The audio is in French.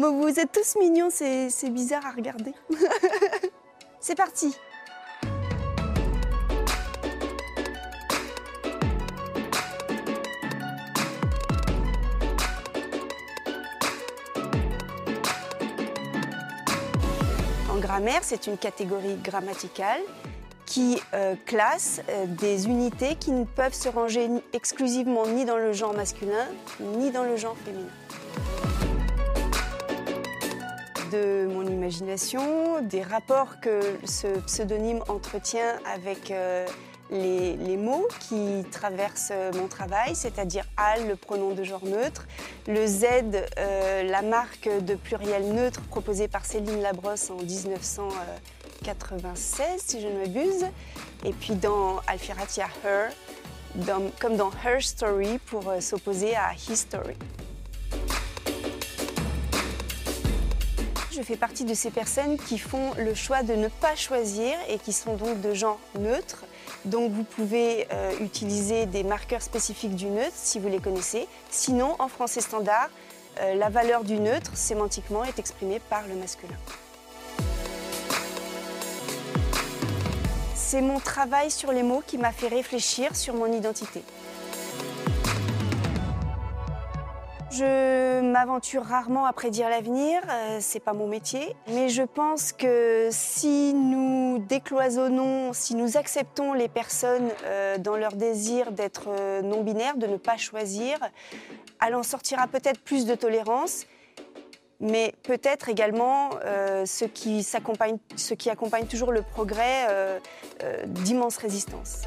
Bon, vous êtes tous mignons, c'est bizarre à regarder. c'est parti En grammaire, c'est une catégorie grammaticale qui euh, classe euh, des unités qui ne peuvent se ranger exclusivement ni dans le genre masculin ni dans le genre féminin. De mon imagination, des rapports que ce pseudonyme entretient avec euh, les, mots qui traversent euh, mon travail, c'est-à-dire al, le pronom de genre neutre, le Z, euh, la marque de pluriel neutre proposée par Céline Labrosse en 1996, si je ne m'abuse, et puis dans Alfirat, il y a her, comme dans Her Story pour s'opposer à History. Je fais partie de ces personnes qui font le choix de ne pas choisir et qui sont donc de genre neutre. Donc vous pouvez euh, utiliser des marqueurs spécifiques du neutre si vous les connaissez. Sinon, en français standard, euh, la valeur du neutre sémantiquement est exprimée par le masculin. C'est mon travail sur les mots qui m'a fait réfléchir sur mon identité. Je m'aventure rarement à prédire l'avenir, euh, c'est pas mon métier, mais je pense que si nous décloisonnons, si nous acceptons les personnes euh, dans leur désir d'être euh, non binaires, de ne pas choisir, elle en sortira peut-être plus de tolérance, mais peut-être également euh, ce qui ce qui accompagne toujours le progrès, d'immenses résistances.